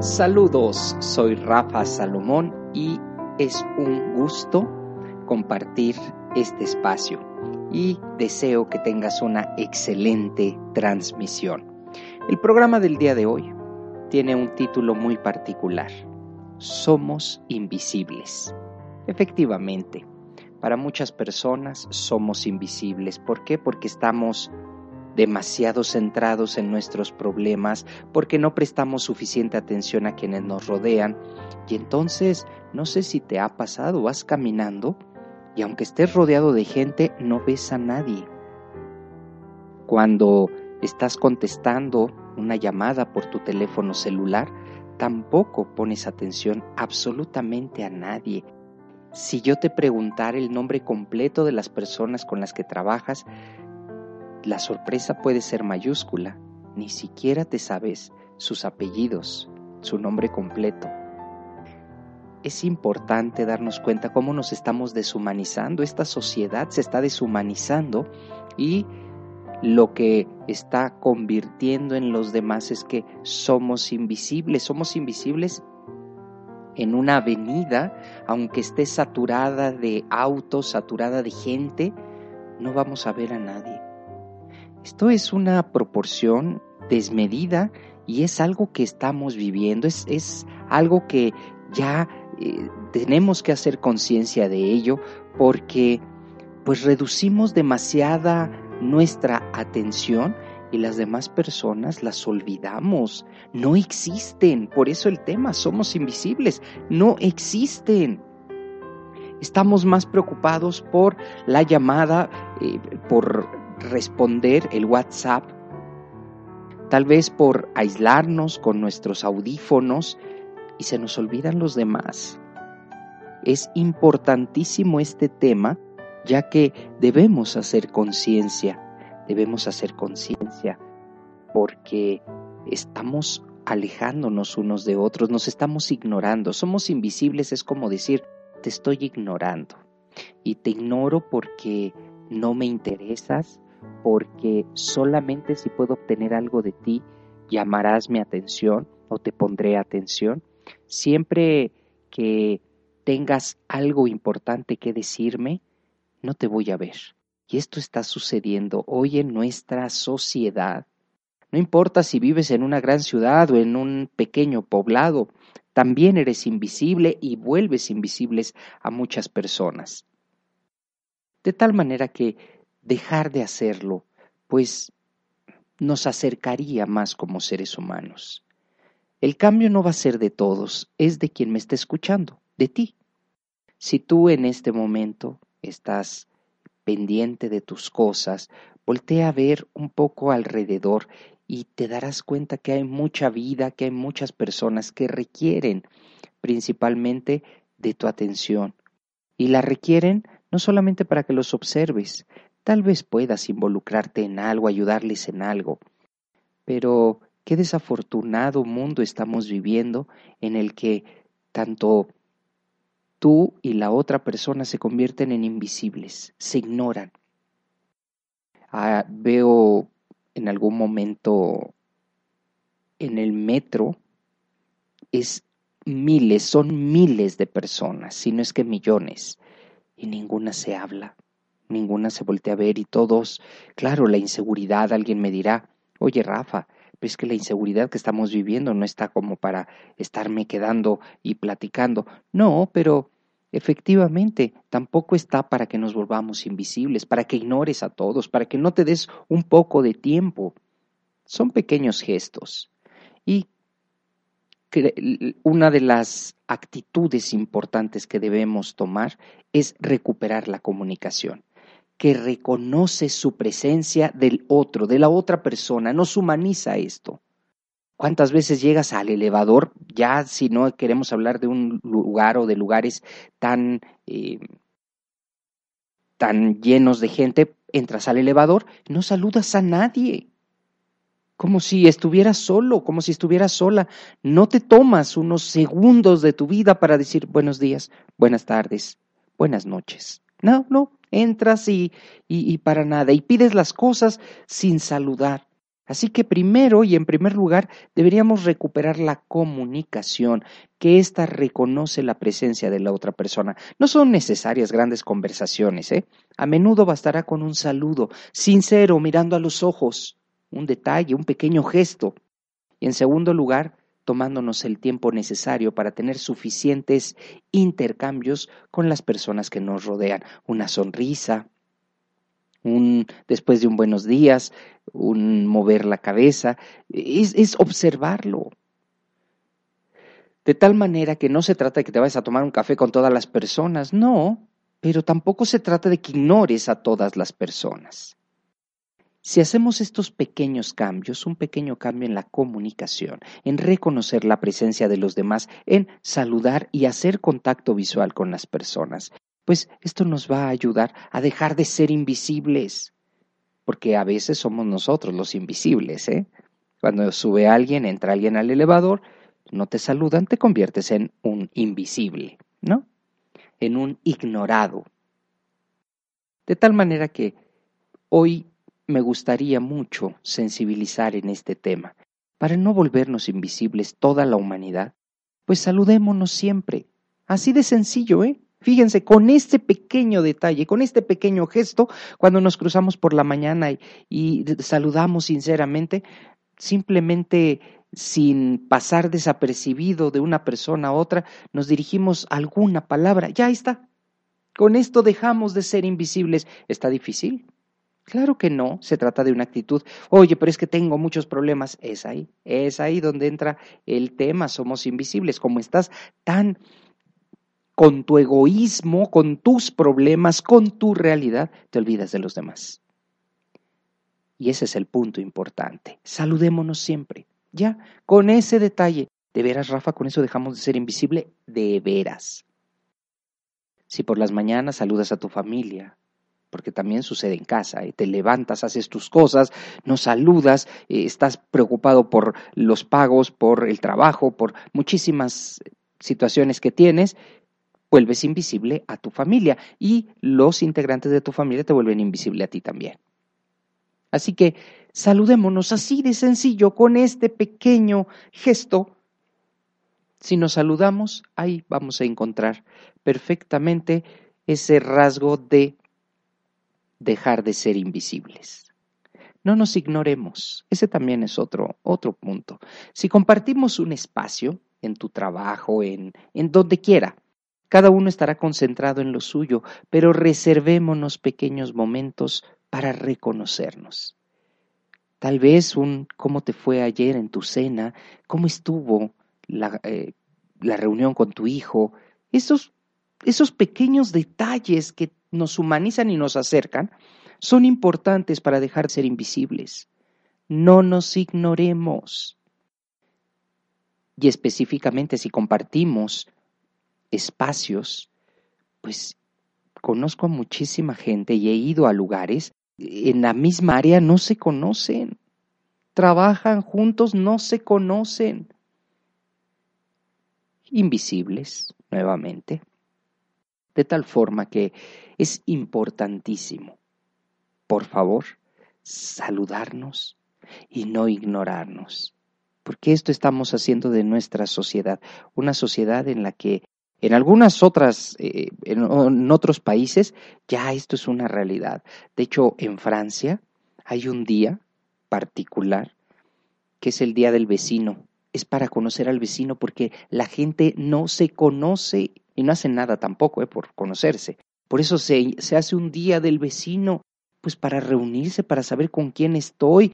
Saludos, soy Rafa Salomón y es un gusto compartir este espacio y deseo que tengas una excelente transmisión. El programa del día de hoy tiene un título muy particular. Somos invisibles. Efectivamente, para muchas personas somos invisibles. ¿Por qué? Porque estamos demasiado centrados en nuestros problemas, porque no prestamos suficiente atención a quienes nos rodean. Y entonces, no sé si te ha pasado, vas caminando y aunque estés rodeado de gente, no ves a nadie. Cuando estás contestando una llamada por tu teléfono celular, tampoco pones atención absolutamente a nadie. Si yo te preguntara el nombre completo de las personas con las que trabajas, la sorpresa puede ser mayúscula, ni siquiera te sabes sus apellidos, su nombre completo. Es importante darnos cuenta cómo nos estamos deshumanizando, esta sociedad se está deshumanizando y lo que está convirtiendo en los demás es que somos invisibles, somos invisibles en una avenida, aunque esté saturada de autos, saturada de gente, no vamos a ver a nadie. Esto es una proporción desmedida y es algo que estamos viviendo, es, algo que ya eh, tenemos que hacer conciencia de ello porque pues reducimos demasiada nuestra atención y las demás personas las olvidamos, no existen, por eso el tema, somos invisibles, no existen. Estamos más preocupados por la llamada, eh, por responder el WhatsApp, tal vez por aislarnos con nuestros audífonos y se nos olvidan los demás. Es importantísimo este tema ya que debemos hacer conciencia, debemos hacer conciencia porque estamos alejándonos unos de otros, nos estamos ignorando, somos invisibles, es como decir, te estoy ignorando y te ignoro porque no me interesas, porque solamente si puedo obtener algo de ti, llamarás mi atención o te pondré atención. Siempre que tengas algo importante que decirme, no te voy a ver. Y esto está sucediendo hoy en nuestra sociedad. No importa si vives en una gran ciudad o en un pequeño poblado, también eres invisible y vuelves invisibles a muchas personas. De tal manera que dejar de hacerlo, pues nos acercaría más como seres humanos. El cambio no va a ser de todos, es de quien me está escuchando, de ti. Si tú en este momento estás pendiente de tus cosas, voltea a ver un poco alrededor y te darás cuenta que hay mucha vida, que hay muchas personas que requieren principalmente de tu atención. Y la requieren no solamente para que los observes, Tal vez puedas involucrarte en algo, ayudarles en algo, pero qué desafortunado mundo estamos viviendo en el que tanto tú y la otra persona se convierten en invisibles, se ignoran. Ah, veo en algún momento en el metro, es miles, son miles de personas, si no es que millones, y ninguna se habla ninguna se voltea a ver y todos, claro, la inseguridad, alguien me dirá, oye Rafa, pues que la inseguridad que estamos viviendo no está como para estarme quedando y platicando. No, pero efectivamente tampoco está para que nos volvamos invisibles, para que ignores a todos, para que no te des un poco de tiempo. Son pequeños gestos. Y una de las actitudes importantes que debemos tomar es recuperar la comunicación, que reconoce su presencia del otro, de la otra persona, nos humaniza esto. ¿Cuántas veces llegas al elevador? Ya si no queremos hablar de un lugar o de lugares tan, eh, tan llenos de gente, entras al elevador, no saludas a nadie como si estuvieras solo, como si estuvieras sola. No te tomas unos segundos de tu vida para decir buenos días, buenas tardes, buenas noches. No, no, entras y, y, y, para nada, y pides las cosas sin saludar. Así que primero y en primer lugar deberíamos recuperar la comunicación, que ésta reconoce la presencia de la otra persona. No son necesarias grandes conversaciones, ¿eh? A menudo bastará con un saludo, sincero, mirando a los ojos un detalle, un pequeño gesto. Y en segundo lugar, tomándonos el tiempo necesario para tener suficientes intercambios con las personas que nos rodean. Una sonrisa, un después de un buenos días, un mover la cabeza, es, es observarlo. De tal manera que no se trata de que te vayas a tomar un café con todas las personas, no, pero tampoco se trata de que ignores a todas las personas. Si hacemos estos pequeños cambios, un pequeño cambio en la comunicación, en reconocer la presencia de los demás, en saludar y hacer contacto visual con las personas, pues esto nos va a ayudar a dejar de ser invisibles, porque a veces somos nosotros los invisibles, ¿eh? Cuando sube alguien, entra alguien al elevador, no te saludan, te conviertes en un invisible, ¿no? En un ignorado. De tal manera que hoy me gustaría mucho sensibilizar en este tema, para no volvernos invisibles toda la humanidad, pues saludémonos siempre. Así de sencillo, ¿eh? Fíjense, con este pequeño detalle, con este pequeño gesto, cuando nos cruzamos por la mañana y, saludamos sinceramente, simplemente sin pasar desapercibido de una persona a otra, nos dirigimos alguna palabra, ya está. Con esto dejamos de ser invisibles. ¿Está difícil? Claro que no, se trata de una actitud, oye, pero es que tengo muchos problemas, es ahí, es ahí donde entra el tema, somos invisibles, como estás tan con tu egoísmo, con tus problemas, con tu realidad, te olvidas de los demás. Y ese es el punto importante, saludémonos siempre, ya, con ese detalle, de veras, Rafa, con eso dejamos de ser invisible, de veras. Si por las mañanas saludas a tu familia, porque también sucede en casa, ¿eh? te levantas, haces tus cosas, no saludas, eh, estás preocupado por los pagos, por el trabajo, por muchísimas situaciones que tienes, vuelves invisible a tu familia y los integrantes de tu familia te vuelven invisible a ti también. Así que saludémonos así de sencillo con este pequeño gesto. Si nos saludamos, ahí vamos a encontrar perfectamente ese rasgo de dejar de ser invisibles. No nos ignoremos. Ese también es otro, otro punto. Si compartimos un espacio en tu trabajo, en, en donde quiera, cada uno estará concentrado en lo suyo, pero reservémonos pequeños momentos para reconocernos. Tal vez un cómo te fue ayer en tu cena, cómo estuvo la, eh, la reunión con tu hijo, esos, esos pequeños detalles que nos humanizan y nos acercan, son importantes para dejar de ser invisibles. No nos ignoremos. Y específicamente si compartimos espacios, pues conozco a muchísima gente y he ido a lugares en la misma área no se conocen. Trabajan juntos, no se conocen. Invisibles, nuevamente. De tal forma que es importantísimo, por favor, saludarnos y no ignorarnos, porque esto estamos haciendo de nuestra sociedad, una sociedad en la que en algunas otras, eh, en, otros países, ya esto es una realidad. De hecho, en Francia hay un día particular que es el Día del Vecino. Es para conocer al vecino porque la gente no se conoce y no hace nada tampoco eh, por conocerse. Por eso se, hace un día del vecino, pues para reunirse, para saber con quién estoy.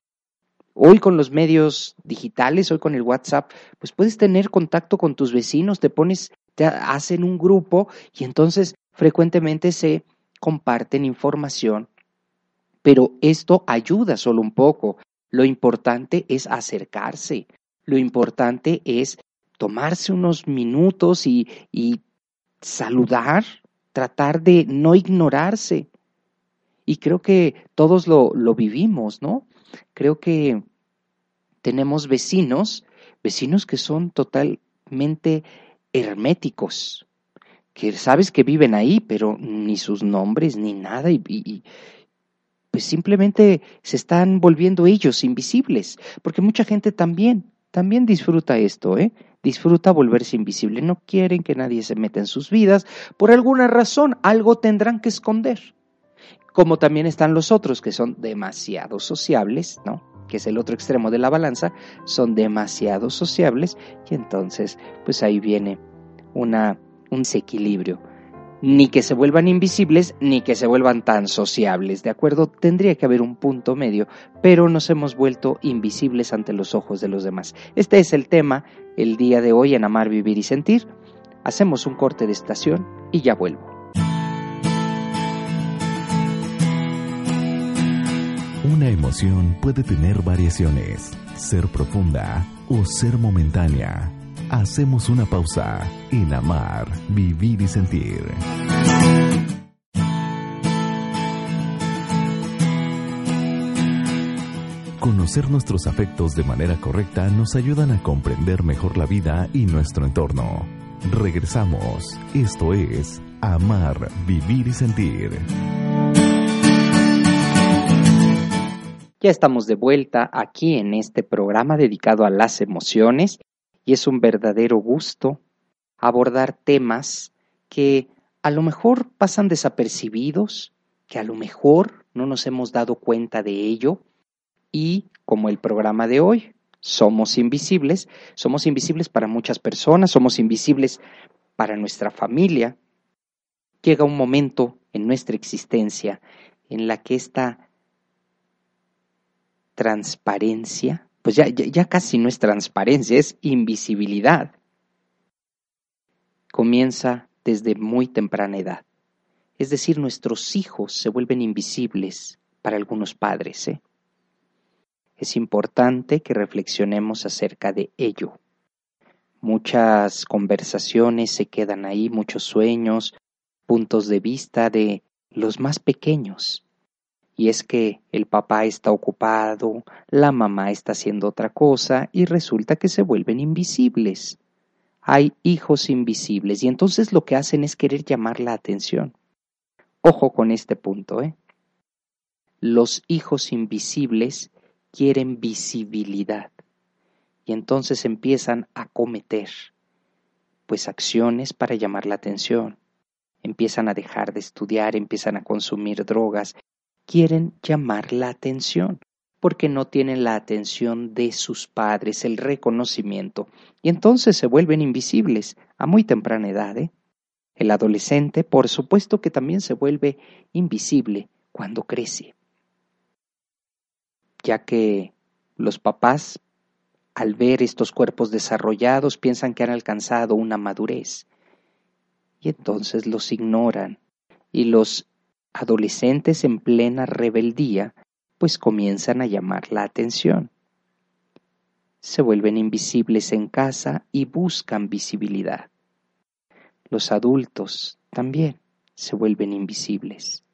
Hoy con los medios digitales, hoy con el WhatsApp, pues puedes tener contacto con tus vecinos, te pones, te hacen un grupo y entonces frecuentemente se comparten información, pero esto ayuda solo un poco. Lo importante es acercarse, lo importante es tomarse unos minutos y saludar, tratar de no ignorarse. Y creo que todos lo, lo vivimos, ¿no? Creo que tenemos vecinos, vecinos que son totalmente herméticos, que sabes que viven ahí, pero ni sus nombres ni nada, y, y, pues simplemente se están volviendo ellos invisibles, porque mucha gente también, también disfruta esto, ¿eh? Disfruta volverse invisible, no quieren que nadie se meta en sus vidas, por alguna razón algo tendrán que esconder como también están los otros que son demasiado sociables, ¿no? que es el otro extremo de la balanza, son demasiado sociables y entonces pues ahí viene una, un desequilibrio. Ni que se vuelvan invisibles, ni que se vuelvan tan sociables, ¿de acuerdo? Tendría que haber un punto medio, pero nos hemos vuelto invisibles ante los ojos de los demás. Este es el tema el día de hoy en Amar, Vivir y Sentir. Hacemos un corte de estación y ya vuelvo. Una emoción puede tener variaciones, ser profunda o ser momentánea. Hacemos una pausa en amar, vivir y sentir. Conocer nuestros afectos de manera correcta nos ayudan a comprender mejor la vida y nuestro entorno. Regresamos. Esto es Amar, Vivir y Sentir. Ya estamos de vuelta aquí en este programa dedicado a las emociones y es un verdadero gusto abordar temas que a lo mejor pasan desapercibidos, que a lo mejor no nos hemos dado cuenta de ello y como el programa de hoy, somos invisibles, somos invisibles para muchas personas, somos invisibles para nuestra familia. Llega un momento en nuestra existencia en la que esta transparencia, pues ya, ya, casi no es transparencia, es invisibilidad. Comienza desde muy temprana edad. Es decir, nuestros hijos se vuelven invisibles para algunos padres. ¿eh? Es importante que reflexionemos acerca de ello. Muchas conversaciones se quedan ahí, muchos sueños, puntos de vista de los más pequeños y es que el papá está ocupado, la mamá está haciendo otra cosa y resulta que se vuelven invisibles. Hay hijos invisibles y entonces lo que hacen es querer llamar la atención. Ojo con este punto, ¿eh? Los hijos invisibles quieren visibilidad y entonces empiezan a cometer pues acciones para llamar la atención. Empiezan a dejar de estudiar, empiezan a consumir drogas, quieren llamar la atención porque no tienen la atención de sus padres, el reconocimiento, y entonces se vuelven invisibles a muy temprana edad. ¿eh? El adolescente, por supuesto que también se vuelve invisible cuando crece, ya que los papás, al ver estos cuerpos desarrollados, piensan que han alcanzado una madurez, y entonces los ignoran y los adolescentes en plena rebeldía, pues comienzan a llamar la atención. Se vuelven invisibles en casa y buscan visibilidad. Los adultos también se vuelven invisibles,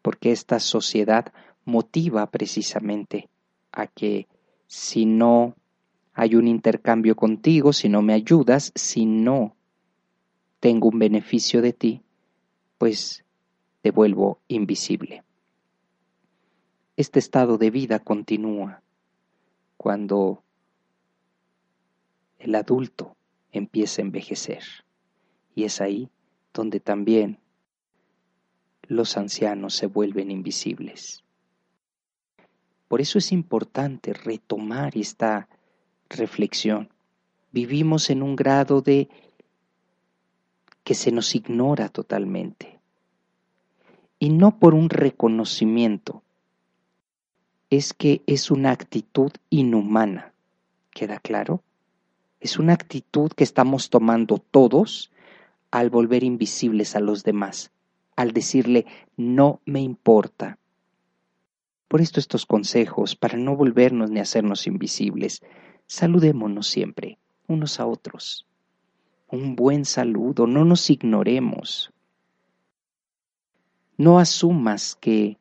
porque esta sociedad motiva precisamente a que si no hay un intercambio contigo, si no me ayudas, si no tengo un beneficio de ti, pues vuelvo invisible. Este estado de vida continúa cuando el adulto empieza a envejecer y es ahí donde también los ancianos se vuelven invisibles. Por eso es importante retomar esta reflexión. Vivimos en un grado de que se nos ignora totalmente y no por un reconocimiento, es que es una actitud inhumana. ¿Queda claro? Es una actitud que estamos tomando todos al volver invisibles a los demás, al decirle no me importa. Por esto estos consejos, para no volvernos ni hacernos invisibles, saludémonos siempre, unos a otros. Un buen saludo, no nos ignoremos. No asumas que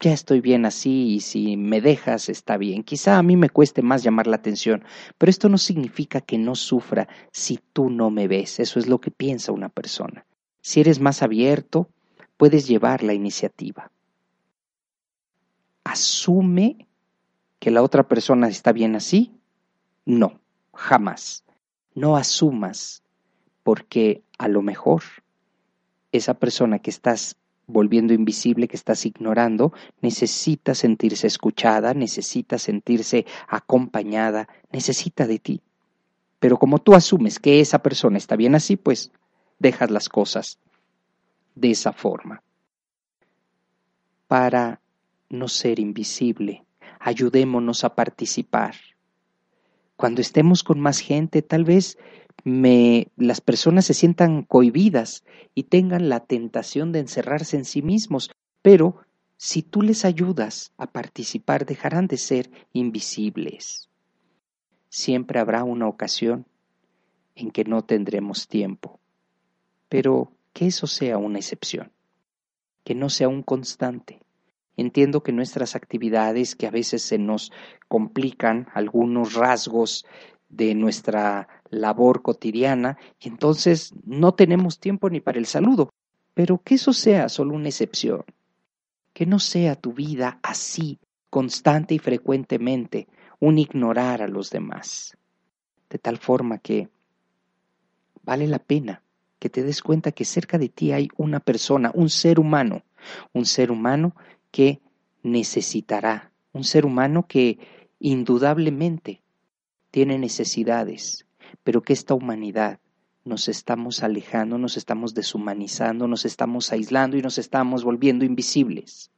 ya estoy bien así y si me dejas está bien. Quizá a mí me cueste más llamar la atención, pero esto no significa que no sufra si tú no me ves. Eso es lo que piensa una persona. Si eres más abierto, puedes llevar la iniciativa. ¿Asume que la otra persona está bien así? No, jamás. No asumas, porque a lo mejor esa persona que estás volviendo invisible, que estás ignorando, necesita sentirse escuchada, necesita sentirse acompañada, necesita de ti. Pero como tú asumes que esa persona está bien así, pues dejas las cosas de esa forma. Para no ser invisible, ayudémonos a participar. Cuando estemos con más gente, tal vez me, las personas se sientan cohibidas y tengan la tentación de encerrarse en sí mismos, pero si tú les ayudas a participar, dejarán de ser invisibles. Siempre habrá una ocasión en que no tendremos tiempo, pero que eso sea una excepción, que no sea un constante. Entiendo que nuestras actividades, que a veces se nos complican algunos rasgos de nuestra labor cotidiana y entonces no tenemos tiempo ni para el saludo. Pero que eso sea solo una excepción, que no sea tu vida así, constante y frecuentemente, un ignorar a los demás. De tal forma que vale la pena que te des cuenta que cerca de ti hay una persona, un ser humano, un ser humano que necesitará, un ser humano que indudablemente tiene necesidades, pero que esta humanidad nos estamos alejando, nos estamos deshumanizando, nos estamos aislando y nos estamos volviendo invisibles.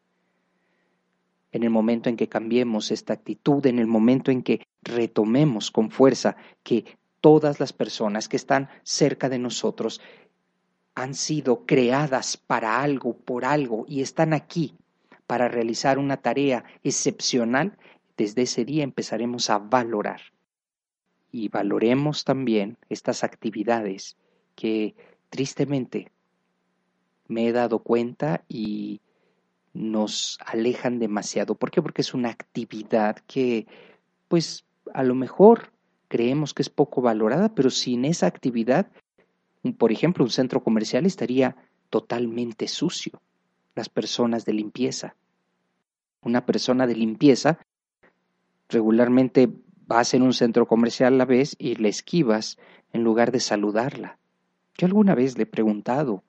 En el momento en que cambiemos esta actitud, en el momento en que retomemos con fuerza que todas las personas que están cerca de nosotros han sido creadas para algo, por algo, y están aquí para realizar una tarea excepcional, desde ese día empezaremos a valorar y valoremos también estas actividades que tristemente me he dado cuenta y nos alejan demasiado. ¿Por qué? Porque es una actividad que, pues, a lo mejor creemos que es poco valorada, pero sin esa actividad, por ejemplo, un centro comercial estaría totalmente sucio. Las personas de limpieza. Una persona de limpieza regularmente vas en un centro comercial la vez y le esquivas en lugar de saludarla. Yo alguna vez le he preguntado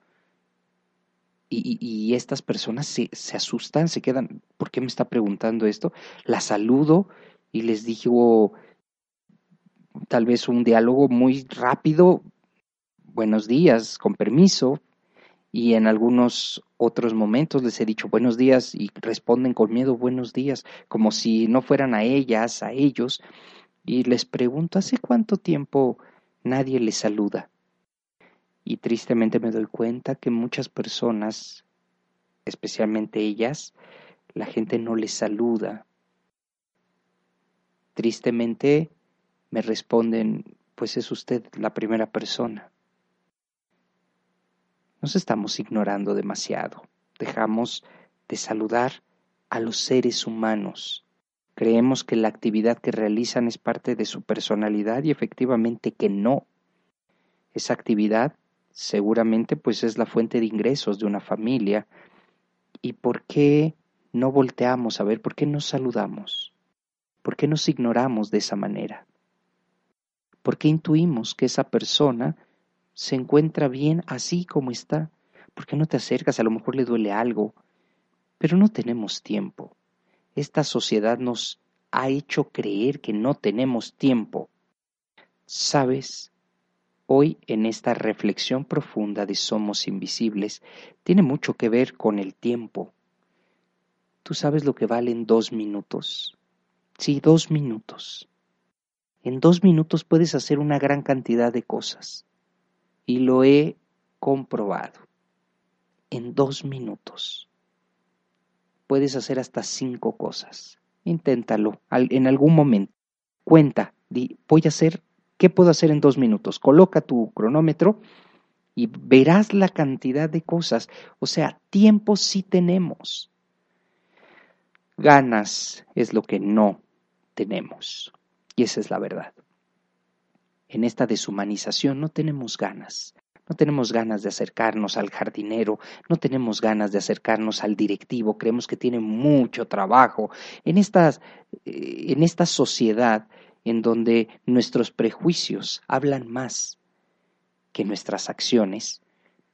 y, estas personas se, se, asustan, se quedan, ¿por qué me está preguntando esto? La saludo y les digo tal vez un diálogo muy rápido, buenos días, con permiso, y en algunos otros momentos les he dicho buenos días y responden con miedo buenos días, como si no fueran a ellas, a ellos, y les pregunto, ¿hace cuánto tiempo nadie les saluda? Y tristemente me doy cuenta que muchas personas, especialmente ellas, la gente no les saluda. Tristemente me responden, pues es usted la primera persona. Nos estamos ignorando demasiado. Dejamos de saludar a los seres humanos. Creemos que la actividad que realizan es parte de su personalidad y efectivamente que no. Esa actividad seguramente pues es la fuente de ingresos de una familia. ¿Y por qué no volteamos a ver? ¿Por qué no saludamos? ¿Por qué nos ignoramos de esa manera? ¿Por qué intuimos que esa persona se encuentra bien así como está. ¿Por qué no te acercas? A lo mejor le duele algo. Pero no tenemos tiempo. Esta sociedad nos ha hecho creer que no tenemos tiempo. ¿Sabes? Hoy en esta reflexión profunda de Somos Invisibles tiene mucho que ver con el tiempo. ¿Tú sabes lo que valen dos minutos? Sí, dos minutos. En dos minutos puedes hacer una gran cantidad de cosas. Y lo he comprobado. En dos minutos puedes hacer hasta cinco cosas. Inténtalo en algún momento. Cuenta, voy a hacer, ¿qué puedo hacer en dos minutos? Coloca tu cronómetro y verás la cantidad de cosas. O sea, tiempo sí tenemos. Ganas es lo que no tenemos. Y esa es la verdad. En esta deshumanización no tenemos ganas. No tenemos ganas de acercarnos al jardinero, no tenemos ganas de acercarnos al directivo, creemos que tiene mucho trabajo. En, eh, en esta sociedad en donde nuestros prejuicios hablan más que nuestras acciones,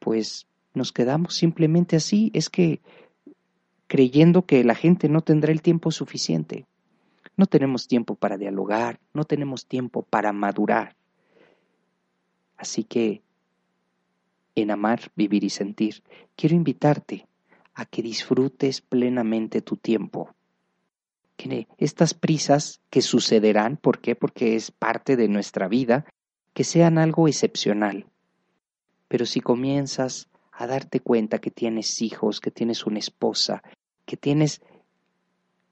pues nos quedamos simplemente así, es que creyendo que la gente no tendrá el tiempo suficiente. No tenemos tiempo para dialogar, no tenemos tiempo para madurar. Así que, en amar, vivir y sentir, quiero invitarte a que disfrutes plenamente tu tiempo. Que estas prisas que sucederán, ¿por qué? Porque es parte de nuestra vida, que sean algo excepcional. Pero si comienzas a darte cuenta que tienes hijos, que tienes una esposa, que tienes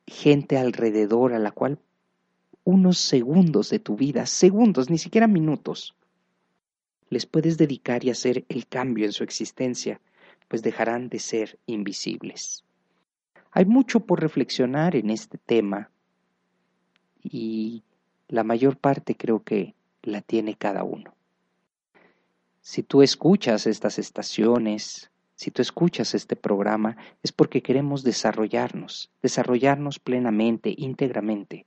gente alrededor a la cual unos segundos de tu vida, segundos, ni siquiera minutos, les puedes dedicar y hacer el cambio en su existencia, pues dejarán de ser invisibles. Hay mucho por reflexionar en este tema y la mayor parte creo que la tiene cada uno. Si tú escuchas estas estaciones, si tú escuchas este programa, es porque queremos desarrollarnos, desarrollarnos plenamente, íntegramente.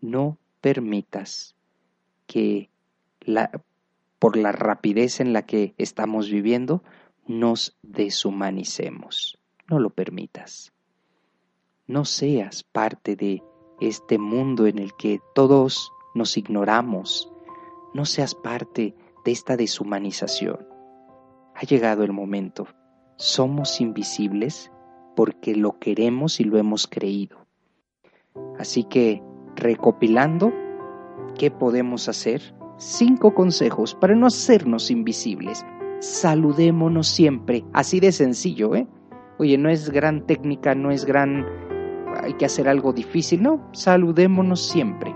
No permitas que por la rapidez en la que estamos viviendo, nos deshumanicemos. No lo permitas. No seas parte de este mundo en el que todos nos ignoramos, no seas parte de esta deshumanización. Ha llegado el momento. Somos invisibles porque lo queremos y lo hemos creído. Así que, recopilando, ¿qué podemos hacer? Cinco consejos para no hacernos invisibles. Saludémonos siempre, así de sencillo, ¿eh? Oye, no es gran técnica, no es gran... hay que hacer algo difícil, no, saludémonos siempre.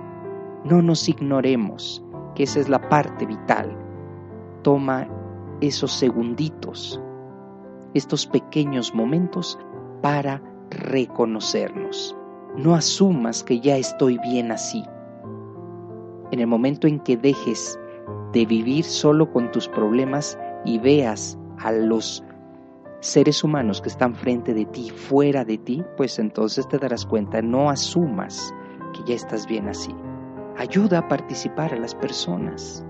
No nos ignoremos que esa es la parte vital. Toma esos segunditos, estos pequeños momentos para reconocernos. No asumas que ya estoy bien así. En el momento en que dejes de vivir solo con tus problemas y veas a los seres humanos que están frente de ti, fuera de ti, pues entonces te darás cuenta, no asumas que ya estás bien así. Ayuda a participar a las personas.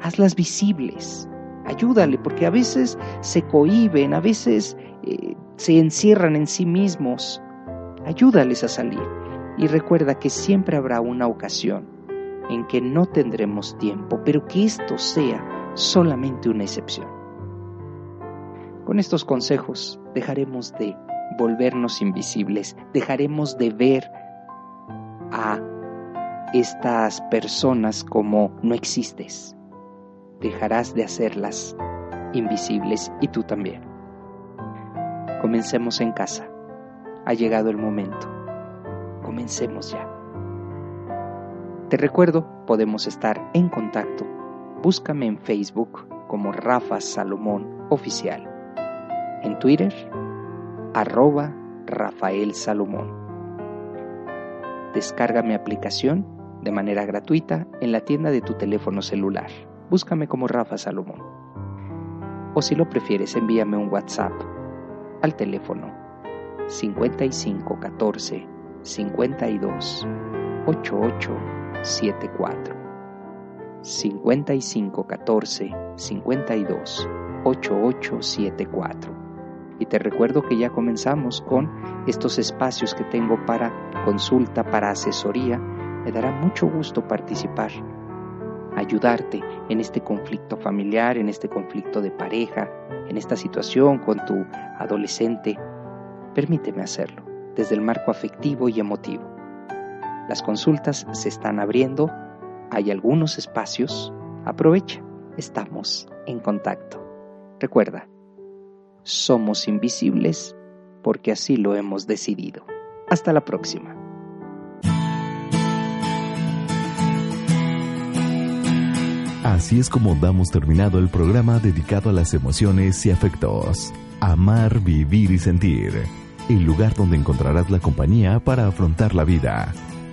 Hazlas visibles. Ayúdale, porque a veces se cohiben, a veces eh, se encierran en sí mismos. Ayúdales a salir. Y recuerda que siempre habrá una ocasión en que no tendremos tiempo, pero que esto sea solamente una excepción. Con estos consejos dejaremos de volvernos invisibles, dejaremos de ver a estas personas como no existes. Dejarás de hacerlas invisibles y tú también. Comencemos en casa. Ha llegado el momento. Comencemos ya. Te recuerdo, podemos estar en contacto. Búscame en Facebook como Rafa Salomón Oficial. En Twitter, arroba Rafael Salomón. Descarga mi aplicación de manera gratuita en la tienda de tu teléfono celular. Búscame como Rafa Salomón. O si lo prefieres, envíame un WhatsApp al teléfono 5514 52 8874. 5514 52 8874. Y te recuerdo que ya comenzamos con estos espacios que tengo para consulta, para asesoría me dará mucho gusto participar, ayudarte en este conflicto familiar, en este conflicto de pareja, en esta situación con tu adolescente. Permíteme hacerlo desde el marco afectivo y emotivo. Las consultas se están abriendo, hay algunos espacios, aprovecha, estamos en contacto. Recuerda, somos invisibles porque así lo hemos decidido. Hasta la próxima. Así es como damos terminado el programa dedicado a las emociones y afectos. Amar, vivir y sentir. El lugar donde encontrarás la compañía para afrontar la vida.